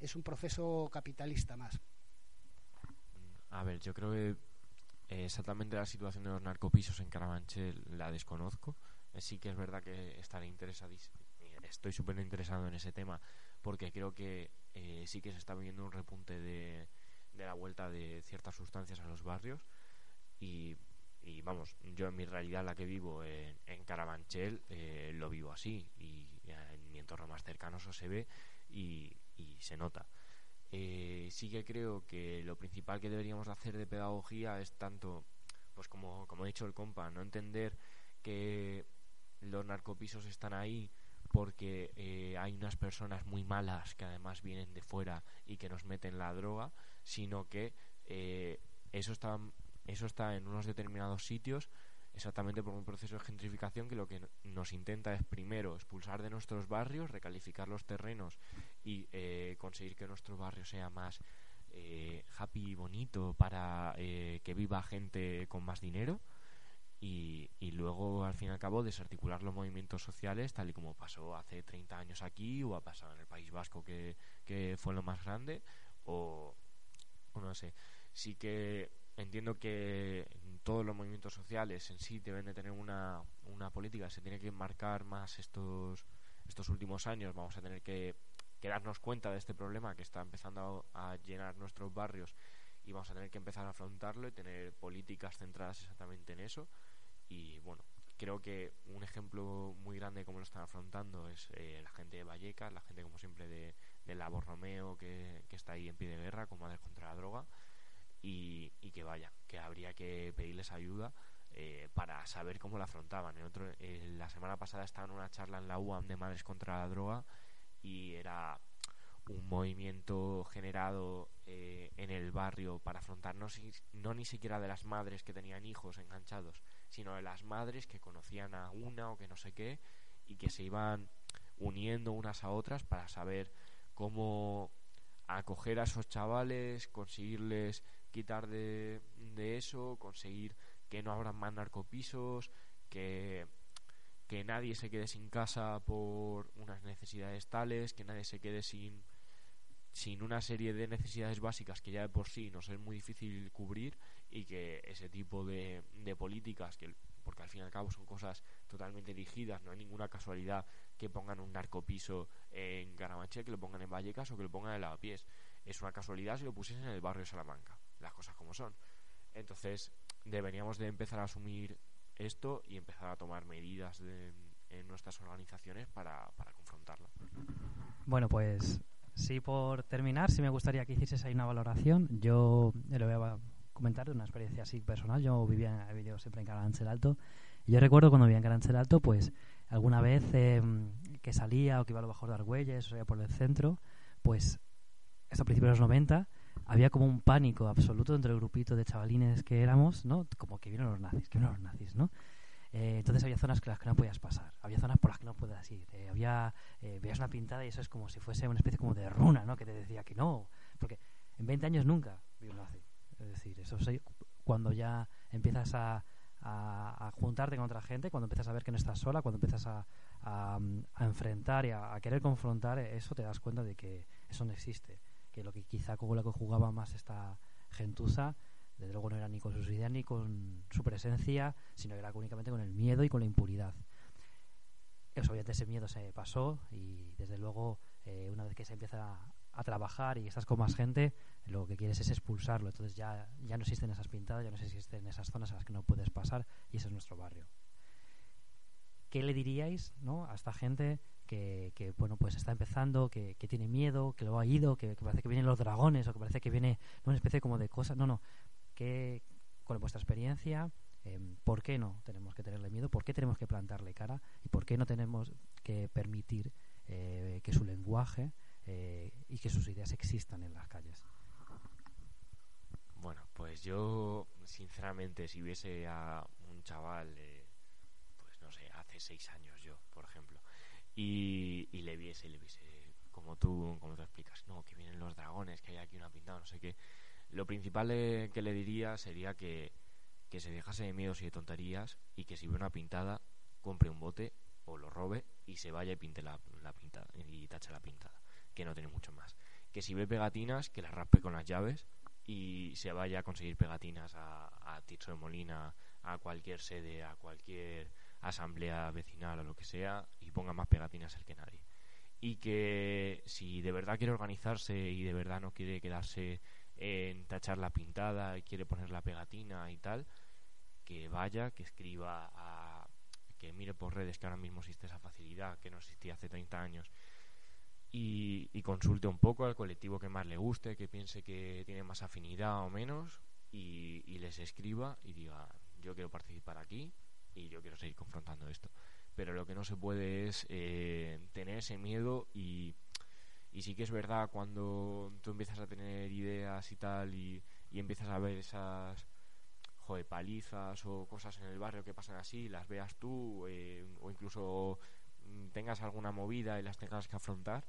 es un proceso capitalista más. A ver, yo creo que exactamente la situación de los narcopisos en Carabanchel la desconozco. Eh, sí que es verdad que estaré interesadísimo, estoy súper interesado en ese tema porque creo que eh, sí que se está viviendo un repunte de, la vuelta de ciertas sustancias a los barrios y, y vamos, yo en mi realidad la que vivo en, Carabanchel eh, lo vivo así y en mi entorno más cercano eso se ve y se nota. Eh, sí que creo que lo principal que deberíamos hacer de pedagogía es tanto, pues como, como ha dicho el compa, no entender que los narcopisos están ahí porque eh, hay unas personas muy malas que además vienen de fuera y que nos meten la droga, sino que eh, eso está eso está en unos determinados sitios exactamente por un proceso de gentrificación que lo que nos intenta es primero expulsar de nuestros barrios, recalificar los terrenos y eh, conseguir que nuestro barrio sea más eh, happy y bonito para eh, que viva gente con más dinero y, y, luego al fin y al cabo desarticular los movimientos sociales tal y como pasó hace 30 años aquí o ha pasado en el País Vasco que, que fue lo más grande o, o no sé. Sí que entiendo que todos los movimientos sociales en sí deben de tener una, una política, se tiene que marcar más estos, estos últimos años, vamos a tener que, darnos cuenta de este problema que está empezando a, llenar nuestros barrios y vamos a tener que empezar a afrontarlo y tener políticas centradas exactamente en eso. Y bueno, creo que un ejemplo muy grande de cómo lo están afrontando es eh, la gente de Vallecas, la gente como siempre de, de la Borromeo que, que está ahí en pie de guerra con Madres contra la Droga y, y, que vaya, que habría que pedirles ayuda eh, para saber cómo la afrontaban. Eh, la semana pasada estaba en una charla en la UAM de Madres contra la Droga y era un movimiento generado eh, en el barrio para afrontar no ni siquiera de las madres que tenían hijos enganchados, sino de las madres que conocían a una o que no sé qué y que se iban uniendo unas a otras para saber cómo acoger a esos chavales, conseguirles quitar de, eso, conseguir que no habrá más narcopisos, que, que nadie se quede sin casa por unas necesidades tales, que nadie se quede sin, sin una serie de necesidades básicas que ya de por sí nos es muy difícil cubrir y que ese tipo de, de políticas, que porque al fin y al cabo son cosas totalmente dirigidas, no hay ninguna casualidad que pongan un narcopiso en Carabanchel, que lo pongan en Vallecas o que lo pongan en Lavapiés. Es una casualidad si lo pusiesen en el barrio de Salamanca las cosas como son. Entonces, deberíamos de empezar a asumir esto y empezar a tomar medidas en nuestras organizaciones para, para confrontarlo. Bueno, pues sí, por terminar, sí me gustaría que hicieses ahí una valoración. Yo le voy a comentar de una experiencia así personal. Yo vivía he vivido siempre en Carabanchel Alto. Yo recuerdo cuando vivía en Carabanchel Alto, pues alguna vez eh, que salía o que iba a lo mejor de Argüelles o sea por el centro, pues hasta principios de los 90 había como un pánico absoluto dentro del grupito de chavalines que éramos, ¿no? Como que vieron los nazis, que vieron los nazis, ¿no? Eh, entonces había zonas que las que no podías pasar, había zonas por las que no podías ir, eh, había eh, veías una pintada y eso es como si fuese una especie como de runa, ¿no? Que te decía que no, porque en 20 años nunca vi un nazi. Es decir, eso es cuando ya empiezas a, a, a juntarte con otra gente, cuando empiezas a ver que no estás sola, cuando empiezas a, a, enfrentar y a querer confrontar, eso te das cuenta de que eso no existe. Que lo que quizá con lo que jugaba más esta gentuza, desde luego no era ni con sus ideas ni con su presencia, sino era únicamente con el miedo y con la impunidad. Eso, obviamente ese miedo se pasó y desde luego eh, una vez que se empieza a, a trabajar y estás con más gente, lo que quieres es expulsarlo. Entonces ya, ya no existen esas pintadas, ya no existen esas zonas a las que no puedes pasar y ese es nuestro barrio. ¿Qué le diríais ¿no? a esta gente que, bueno pues está empezando, que, tiene miedo, que lo ha ido, que, parece que vienen los dragones o que parece que viene una especie como de cosas? No, no. que con vuestra experiencia, eh, ¿por qué no tenemos que tenerle miedo? ¿Por qué tenemos que plantarle cara? ¿Y por qué no tenemos que permitir eh, que su lenguaje eh, y que sus ideas existan en las calles? Bueno, pues yo, sinceramente, si viese a un chaval, eh, seis años yo, por ejemplo, y, y le viese, y le viese, como tú, como tú explicas, no, que vienen los dragones, que hay aquí una pintada, no sé qué, lo principal eh, que le diría sería que, que se dejase de miedos y de tonterías y que si ve una pintada, compre un bote o lo robe y se vaya y pinte la, la pintada y tache la pintada, que no tiene mucho más. Que si ve pegatinas, que las raspe con las llaves y se vaya a conseguir pegatinas a, a Tirso de Molina, a cualquier sede, a cualquier asamblea vecinal o lo que sea, y ponga más pegatinas el que nadie. Y que si de verdad quiere organizarse y de verdad no quiere quedarse en tachar la pintada y quiere poner la pegatina y tal, que vaya, que escriba, a, que mire por redes que ahora mismo existe esa facilidad que no existía hace 30 años y, y, consulte un poco al colectivo que más le guste, que piense que tiene más afinidad o menos y, y, les escriba y diga yo quiero participar aquí y yo quiero seguir confrontando esto. Pero lo que no se puede es eh, tener ese miedo y, y sí que es verdad cuando tú empiezas a tener ideas y tal y, y empiezas a ver esas joder, palizas o cosas en el barrio que pasan así, las veas tú eh, o incluso tengas alguna movida y las tengas que afrontar,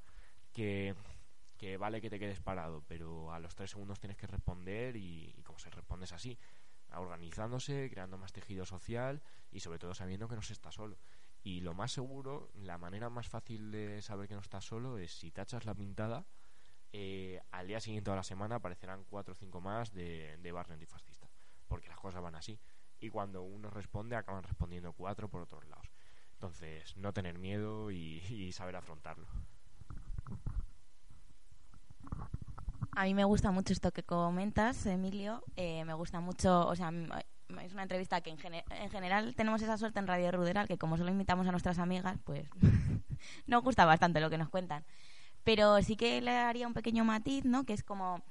que, que, vale que te quedes parado, pero a los tres segundos tienes que responder y, y como se responde es así, organizándose, creando más tejido social y sobre todo sabiendo que no se está solo. Y lo más seguro, la manera más fácil de saber que no estás solo es si tachas la pintada, eh, al día siguiente a la semana aparecerán cuatro o cinco más de, de barrio antifascista, porque las cosas van así. Y cuando uno responde, acaban respondiendo cuatro por otros lados. Entonces, no tener miedo y saber afrontarlo. A mí me gusta mucho esto que comentas, Emilio. Eh, me gusta mucho, o sea, es una entrevista que en, gene en, general tenemos esa suerte en Radio Ruderal, que como solo invitamos a nuestras amigas, pues nos gusta bastante lo que nos cuentan. Pero sí que le haría un pequeño matiz, ¿no? Que es como...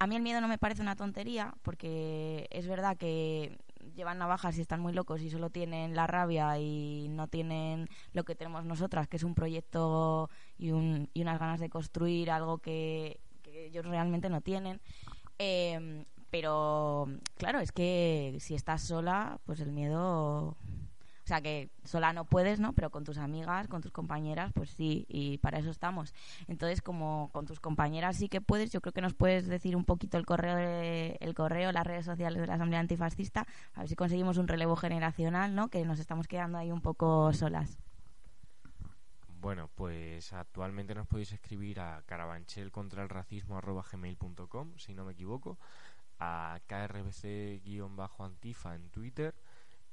A mí el miedo no me parece una tontería, porque es verdad que llevan navajas y están muy locos y solo tienen la rabia y no tienen lo que tenemos nosotras, que es un proyecto y, un, y unas ganas de construir algo que, que ellos realmente no tienen. Eh, pero claro, es que si estás sola, pues el miedo o sea que sola no puedes, ¿no? Pero con tus amigas, con tus compañeras, pues sí, y para eso estamos. Entonces, como con tus compañeras sí que puedes, yo creo que nos puedes decir un poquito el correo, de, el correo, las redes sociales de la Asamblea Antifascista, a ver si conseguimos un relevo generacional, ¿no? Que nos estamos quedando ahí un poco solas. Bueno, pues actualmente nos podéis escribir a carabanchel.contra-el-racismo@gmail.com, si no me equivoco, a krbc-antifa en Twitter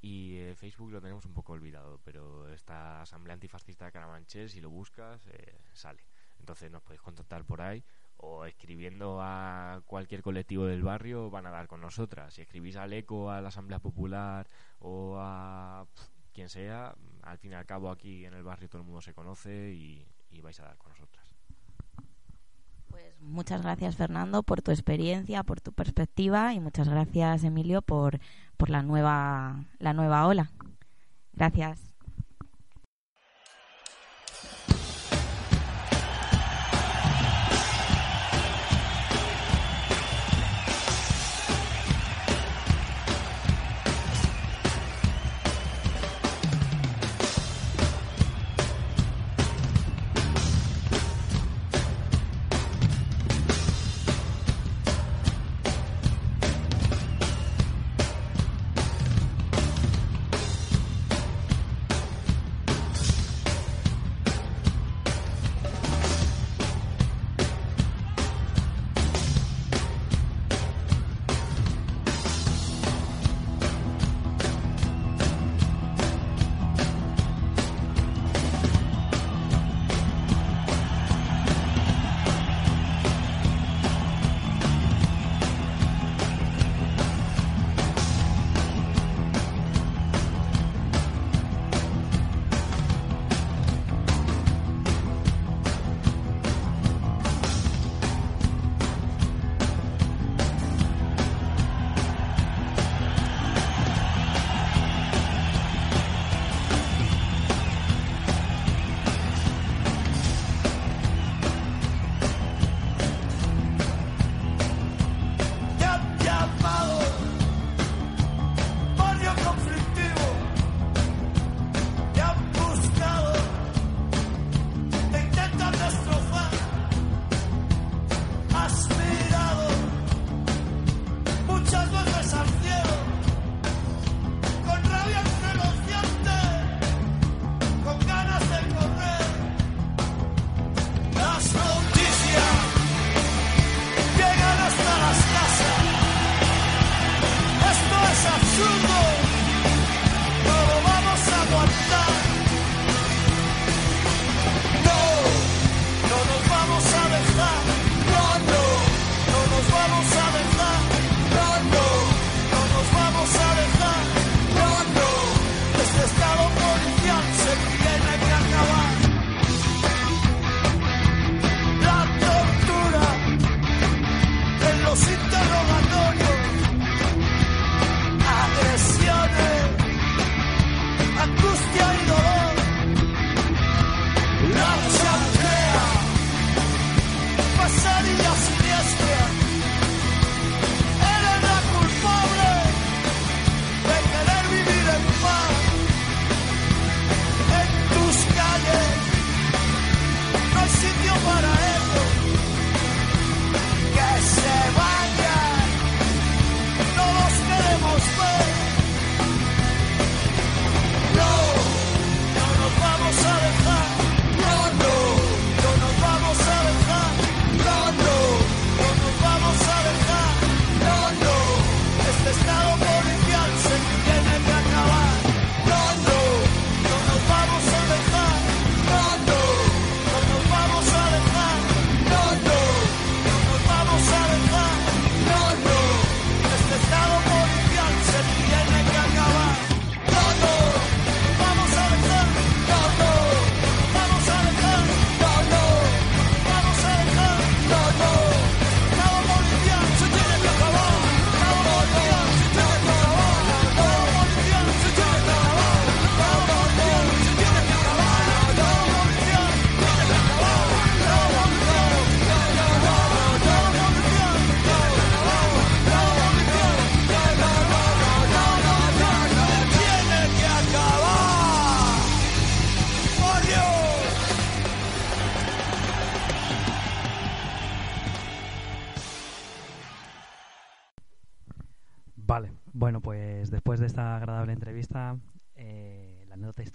y eh, Facebook lo tenemos un poco olvidado, pero esta Asamblea Antifascista de Carabanchel, si lo buscas, eh, sale. Entonces nos podéis contactar por ahí o escribiendo a cualquier colectivo del barrio van a dar con nosotras. Si escribís al ECO, a la Asamblea Popular o a quien sea, al fin y al cabo aquí en el barrio todo el mundo se conoce y, vais a dar con nosotras. Pues muchas gracias Fernando por tu experiencia, por tu perspectiva y muchas gracias Emilio por, por la nueva la nueva ola. Gracias.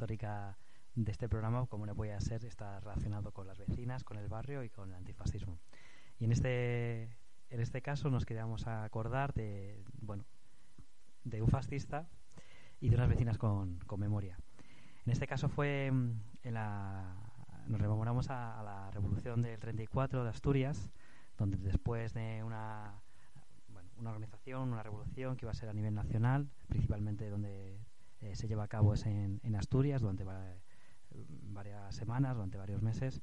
Histórica de este programa, como no podía ser, está relacionado con las vecinas, con el barrio y con el antifascismo. Y en este, en este caso nos queríamos acordar de, bueno, de un fascista y de unas vecinas con, con memoria. En este caso fue mm, en la, nos rememoramos a, la revolución del 34 de Asturias, donde después de una, una organización, una revolución que iba a ser a nivel nacional, principalmente donde eh, se lleva a cabo es en, Asturias durante va- varias semanas, durante varios meses,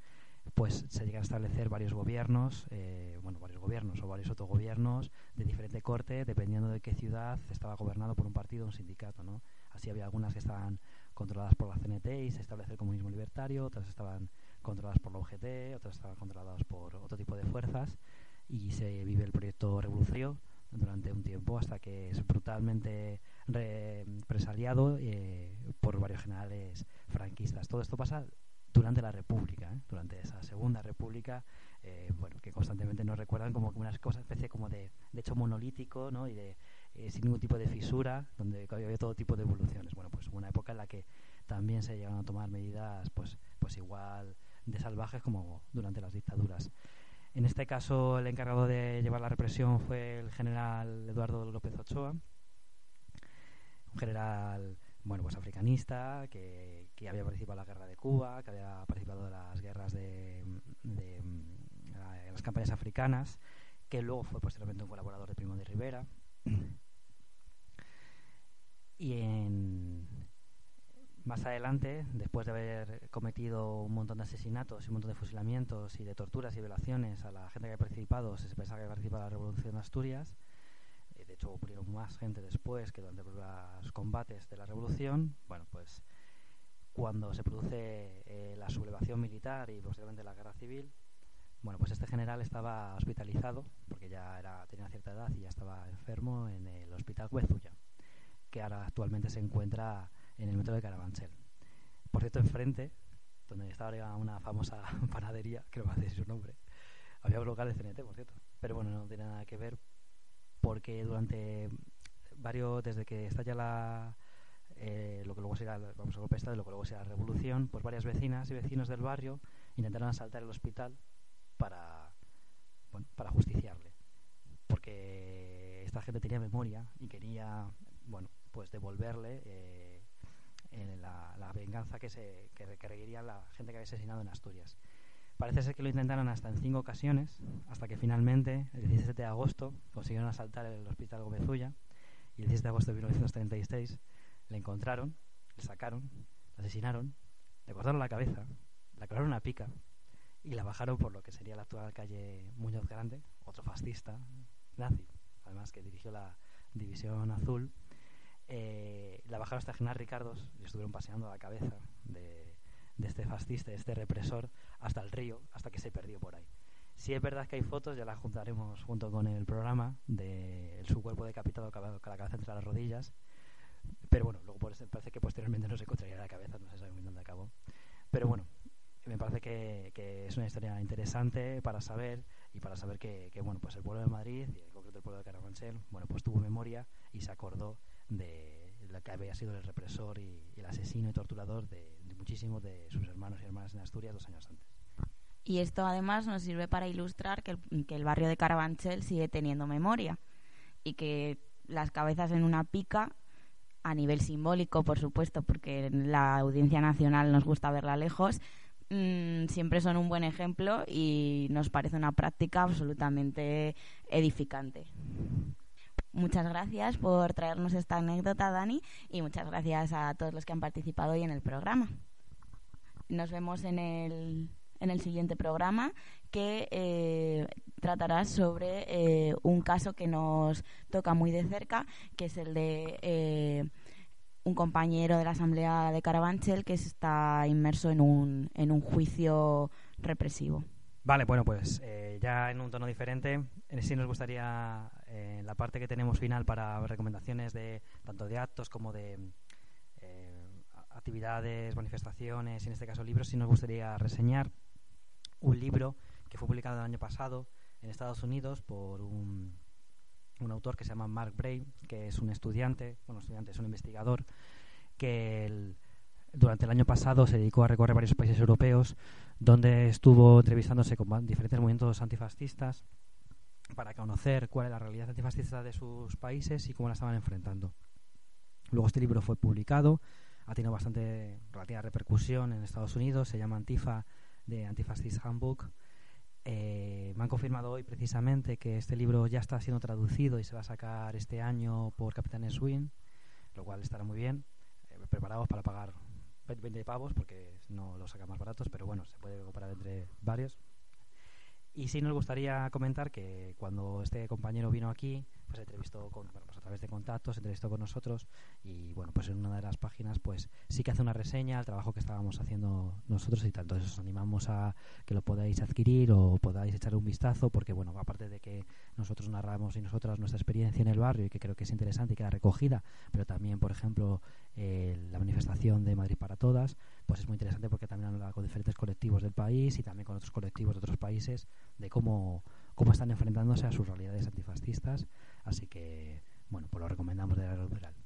pues se llegan a establecer varios gobiernos, eh, bueno, varios gobiernos o varios autogobiernos de diferente corte, dependiendo de qué ciudad estaba gobernado por un partido o un sindicato, ¿no? Así había algunas que estaban controladas por la CNT y se establece el comunismo libertario, otras estaban controladas por la UGT, otras estaban controladas por otro tipo de fuerzas y se vive el proyecto revolucionario durante un tiempo hasta que es brutalmente represaliado eh, por varios generales franquistas. Todo esto pasa durante la República, ¿eh? durante esa Segunda República, eh, bueno, que constantemente nos recuerdan como una especie como de, de hecho monolítico, ¿no? Y de sin ningún tipo de fisura, donde había todo tipo de evoluciones. Bueno, pues una época en la que también se llegaron a tomar medidas, pues, pues igual de salvajes como durante las dictaduras. En este caso, el encargado de llevar la represión fue el general Eduardo López Ochoa, un general bueno, pues africanista, que, que había participado en la guerra de Cuba, que había participado en las guerras de, en las campañas africanas, que luego fue posteriormente un colaborador de Primo de Rivera. Y en, más adelante, después de haber cometido un montón de asesinatos y un montón de fusilamientos y de torturas y violaciones a la gente que había participado, se pensaba que había participado en la Revolución de Asturias. De hecho, murieron más gente después que durante los combates de la Revolución. Bueno, pues cuando se produce eh, la sublevación militar y posteriormente la guerra civil, bueno, pues este general estaba hospitalizado porque ya era, tenía cierta edad y ya estaba enfermo en el hospital Huezuya, que ahora actualmente se encuentra en el metro de Carabanchel. Por cierto, enfrente, donde estaba una famosa panadería, que no me hace su nombre, había un local de CNT, por cierto. Pero bueno, no tiene nada que ver porque durante varios, desde que estalla la, eh, lo que luego será, vamos a golpe de lo que luego será la revolución, pues varias vecinas y vecinos del barrio intentaron asaltar el hospital para, bueno, para justiciarle. Porque esta gente tenía memoria y quería, bueno, pues devolverle eh, en la, la, venganza que se que requeriría la gente que había asesinado en Asturias. Parece ser que lo intentaron hasta en cinco ocasiones, hasta que finalmente, el 17 de agosto, consiguieron asaltar el hospital Gomezuya y el 17 de agosto de 1936 le encontraron, le sacaron, le asesinaron, le cortaron la cabeza, le clavaron una pica y la bajaron por lo que sería la actual calle Muñoz Grande, otro fascista nazi, además que dirigió la División Azul. Eh, la bajaron hasta General Ricardos y estuvieron paseando la cabeza de, de este fascista, de este represor, hasta el río, hasta que se perdió por ahí. Si es verdad que hay fotos, ya las juntaremos junto con el programa de su cuerpo decapitado con la cabeza entre las rodillas. Pero bueno, luego parece que posteriormente no se encontraría la cabeza, no se sabe muy dónde acabó. Pero bueno, me parece que, que, es una historia interesante para saber y para saber que, que, bueno, pues el pueblo de Madrid y en concreto el pueblo de Carabanchel, bueno, pues tuvo memoria y se acordó de lo que había sido el represor y, y el asesino y torturador de, de muchísimos de sus hermanos y hermanas en Asturias dos años antes. Y esto además nos sirve para ilustrar que el, que el barrio de Carabanchel sigue teniendo memoria y que las cabezas en una pica a nivel simbólico, por supuesto, porque la audiencia nacional nos gusta verla lejos, mmm, siempre son un buen ejemplo y nos parece una práctica absolutamente edificante. Muchas gracias por traernos esta anécdota, Dani, y muchas gracias a todos los que han participado hoy en el programa. Nos vemos en el, en el siguiente programa que eh, tratará sobre eh, un caso que nos toca muy de cerca, que es el de eh, un compañero de la Asamblea de Carabanchel que está inmerso en un, en un juicio represivo. Vale, bueno, pues eh, ya en un tono diferente, en sí nos gustaría, la parte que tenemos final para recomendaciones de tanto de actos como de actividades, manifestaciones, y en este caso libros, sí nos gustaría reseñar un libro que fue publicado el año pasado en Estados Unidos por un, un autor que se llama Mark Bray, que es un estudiante, bueno, estudiante, es un investigador, que el- durante el año pasado se dedicó a recorrer varios países europeos, donde estuvo entrevistándose con diferentes movimientos antifascistas para conocer cuál es la realidad antifascista de sus países y cómo la estaban enfrentando. Luego este libro fue publicado, ha tenido bastante relativa repercusión en Estados Unidos, se llama Antifa de Antifascist Handbook. Eh, me han confirmado hoy precisamente que este libro ya está siendo traducido y se va a sacar este año por Capitán Swing, lo cual estará muy bien. Eh, preparados para pagar 20 pavos porque no lo sacan más baratos, pero bueno, se puede comparar entre varios. Y sí nos gustaría comentar que cuando este compañero vino aquí, pues entrevistó pues a través de contactos, entrevistó con nosotros y bueno, pues en una de las páginas pues sí que hace una reseña al trabajo que estábamos haciendo nosotros y tal. Entonces os animamos a que lo podáis adquirir o podáis echar un vistazo porque bueno, aparte de que nosotros narramos y nosotras nuestra experiencia en el barrio y que creo que es interesante y queda recogida, pero también, por ejemplo, eh, la manifestación de Madrid para Todas, pues es muy interesante porque también habla con diferentes colectivos del país y también con otros colectivos de otros países de cómo, cómo están enfrentándose a sus realidades antifascistas. Así que, bueno, pues lo recomendamos de la Liberal.